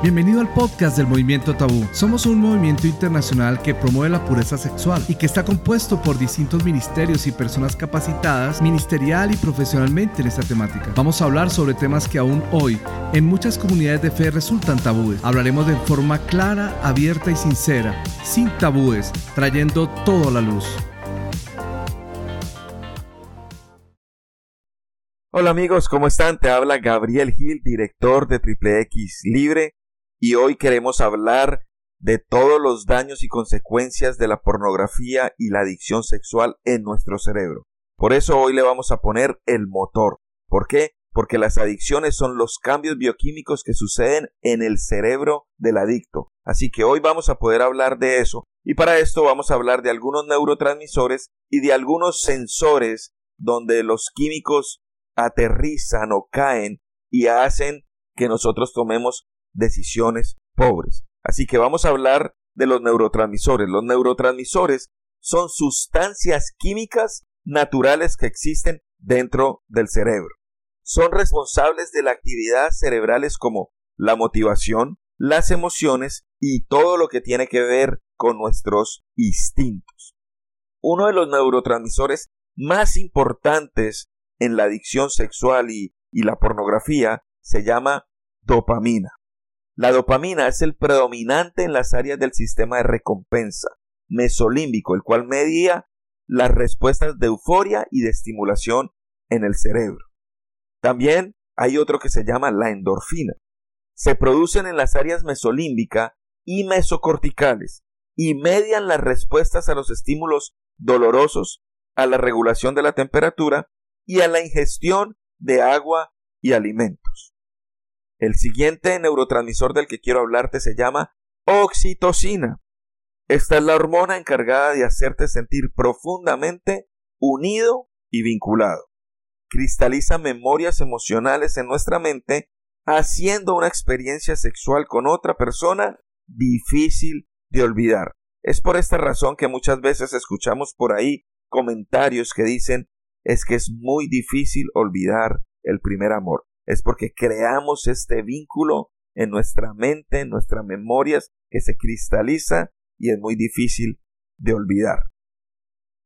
Bienvenido al podcast del Movimiento Tabú. Somos un movimiento internacional que promueve la pureza sexual y que está compuesto por distintos ministerios y personas capacitadas ministerial y profesionalmente en esta temática. Vamos a hablar sobre temas que aún hoy en muchas comunidades de fe resultan tabúes. Hablaremos de forma clara, abierta y sincera, sin tabúes, trayendo todo a la luz. Hola amigos, ¿cómo están? Te habla Gabriel Gil, director de Triple X Libre y hoy queremos hablar de todos los daños y consecuencias de la pornografía y la adicción sexual en nuestro cerebro. Por eso hoy le vamos a poner el motor. ¿Por qué? Porque las adicciones son los cambios bioquímicos que suceden en el cerebro del adicto. Así que hoy vamos a poder hablar de eso. Y para esto vamos a hablar de algunos neurotransmisores y de algunos sensores donde los químicos aterrizan o caen y hacen que nosotros tomemos decisiones pobres. Así que vamos a hablar de los neurotransmisores. Los neurotransmisores son sustancias químicas naturales que existen dentro del cerebro. Son responsables de la actividad cerebrales como la motivación, las emociones y todo lo que tiene que ver con nuestros instintos. Uno de los neurotransmisores más importantes en la adicción sexual y, y la pornografía se llama dopamina. La dopamina es el predominante en las áreas del sistema de recompensa mesolímbico, el cual medía las respuestas de euforia y de estimulación en el cerebro. También hay otro que se llama la endorfina. Se producen en las áreas mesolímbica y mesocorticales y median las respuestas a los estímulos dolorosos, a la regulación de la temperatura y a la ingestión de agua y alimentos. El siguiente neurotransmisor del que quiero hablarte se llama oxitocina. Esta es la hormona encargada de hacerte sentir profundamente unido y vinculado. Cristaliza memorias emocionales en nuestra mente, haciendo una experiencia sexual con otra persona difícil de olvidar. Es por esta razón que muchas veces escuchamos por ahí comentarios que dicen es que es muy difícil olvidar el primer amor es porque creamos este vínculo en nuestra mente, en nuestras memorias, que se cristaliza y es muy difícil de olvidar.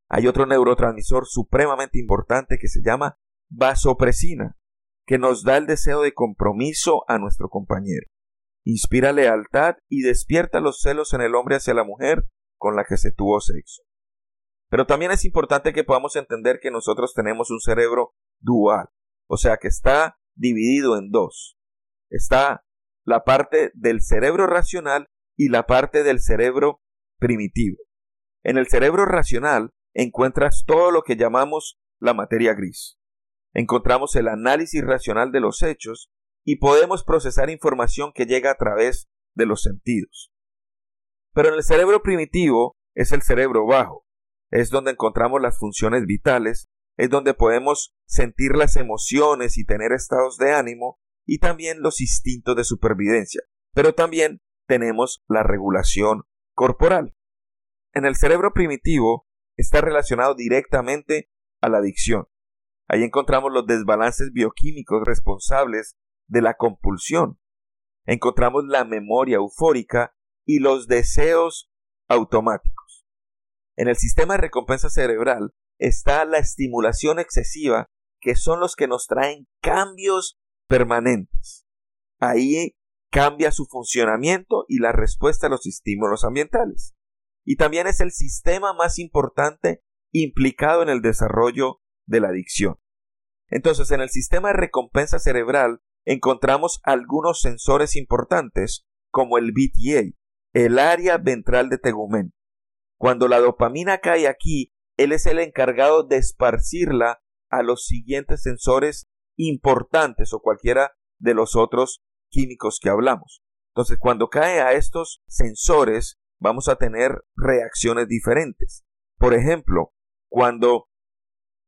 Hay otro neurotransmisor supremamente importante que se llama vasopresina, que nos da el deseo de compromiso a nuestro compañero. Inspira lealtad y despierta los celos en el hombre hacia la mujer con la que se tuvo sexo. Pero también es importante que podamos entender que nosotros tenemos un cerebro dual, o sea que está dividido en dos. Está la parte del cerebro racional y la parte del cerebro primitivo. En el cerebro racional encuentras todo lo que llamamos la materia gris. Encontramos el análisis racional de los hechos y podemos procesar información que llega a través de los sentidos. Pero en el cerebro primitivo es el cerebro bajo, es donde encontramos las funciones vitales es donde podemos sentir las emociones y tener estados de ánimo y también los instintos de supervivencia. Pero también tenemos la regulación corporal. En el cerebro primitivo está relacionado directamente a la adicción. Ahí encontramos los desbalances bioquímicos responsables de la compulsión. Encontramos la memoria eufórica y los deseos automáticos. En el sistema de recompensa cerebral está la estimulación excesiva, que son los que nos traen cambios permanentes. Ahí cambia su funcionamiento y la respuesta a los estímulos ambientales. Y también es el sistema más importante implicado en el desarrollo de la adicción. Entonces, en el sistema de recompensa cerebral encontramos algunos sensores importantes, como el BTA, el área ventral de tegumen. Cuando la dopamina cae aquí, él es el encargado de esparcirla a los siguientes sensores importantes o cualquiera de los otros químicos que hablamos. Entonces, cuando cae a estos sensores, vamos a tener reacciones diferentes. Por ejemplo, cuando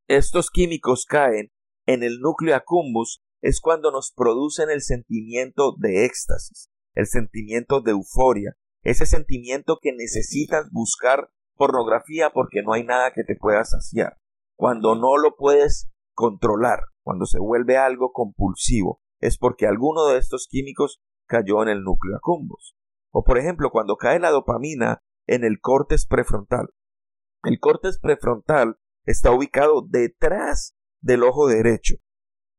estos químicos caen en el núcleo accumbens, es cuando nos producen el sentimiento de éxtasis, el sentimiento de euforia, ese sentimiento que necesitas buscar pornografía porque no hay nada que te pueda saciar. Cuando no lo puedes controlar, cuando se vuelve algo compulsivo, es porque alguno de estos químicos cayó en el núcleo accumbens. O por ejemplo, cuando cae la dopamina en el córtex prefrontal. El córtex prefrontal está ubicado detrás del ojo derecho.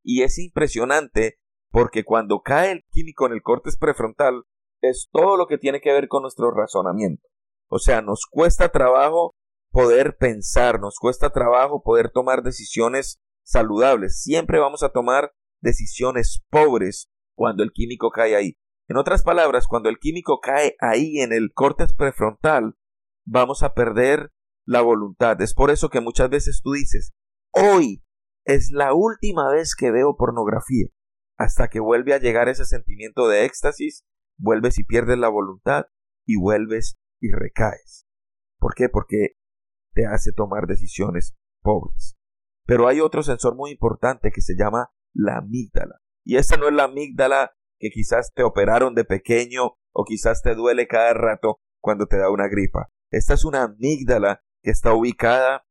Y es impresionante porque cuando cae el químico en el córtex prefrontal es todo lo que tiene que ver con nuestro razonamiento. O sea, nos cuesta trabajo poder pensar, nos cuesta trabajo poder tomar decisiones saludables. Siempre vamos a tomar decisiones pobres cuando el químico cae ahí. En otras palabras, cuando el químico cae ahí en el córtex prefrontal, vamos a perder la voluntad. Es por eso que muchas veces tú dices, hoy es la última vez que veo pornografía. Hasta que vuelve a llegar ese sentimiento de éxtasis, vuelves y pierdes la voluntad y vuelves y recaes. ¿Por qué? Porque te hace tomar decisiones pobres. Pero hay otro sensor muy importante que se llama la amígdala. Y esta no es la amígdala que quizás te operaron de pequeño o quizás te duele cada rato cuando te da una gripa. Esta es una amígdala que está ubicada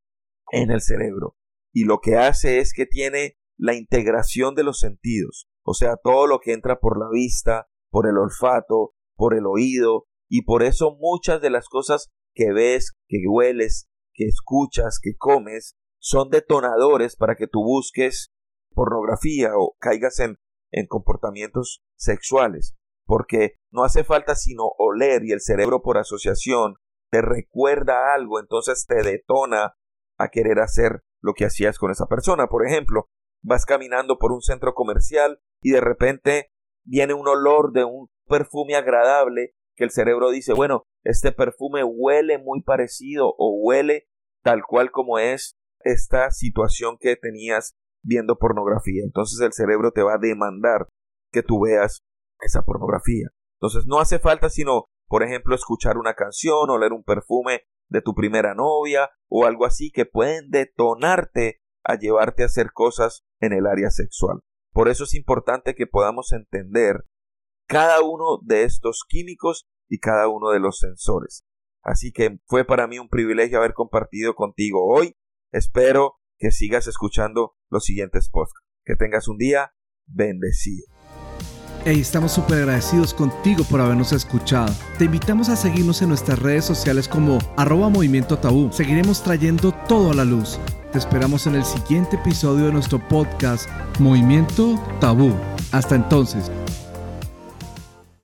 en el cerebro y lo que hace es que tiene la integración de los sentidos, o sea, todo lo que entra por la vista, por el olfato, por el oído, y por eso muchas de las cosas que ves, que hueles, que escuchas, que comes, son detonadores para que tú busques pornografía o caigas en, en comportamientos sexuales, porque no hace falta sino oler y el cerebro por asociación te recuerda algo, entonces te detona a querer hacer lo que hacías con esa persona. Por ejemplo, vas caminando por un centro comercial y de repente viene un olor de un perfume agradable que el cerebro dice, bueno, este perfume huele muy parecido o huele tal cual como es esta situación que tenías viendo pornografía. Entonces el cerebro te va a demandar que tú veas esa pornografía. Entonces no hace falta sino, por ejemplo, escuchar una canción, o leer un perfume de tu primera novia o algo así que pueden detonarte a llevarte a hacer cosas en el área sexual. Por eso es importante que podamos entender cada uno de estos químicos y cada uno de los sensores. Así que fue para mí un privilegio haber compartido contigo hoy. Espero que sigas escuchando los siguientes podcasts. Que tengas un día bendecido. Hey, estamos súper agradecidos contigo por habernos escuchado. Te invitamos a seguirnos en nuestras redes sociales como arroba movimiento tabú. Seguiremos trayendo todo a la luz. Te esperamos en el siguiente episodio de nuestro podcast Movimiento Tabú. Hasta entonces.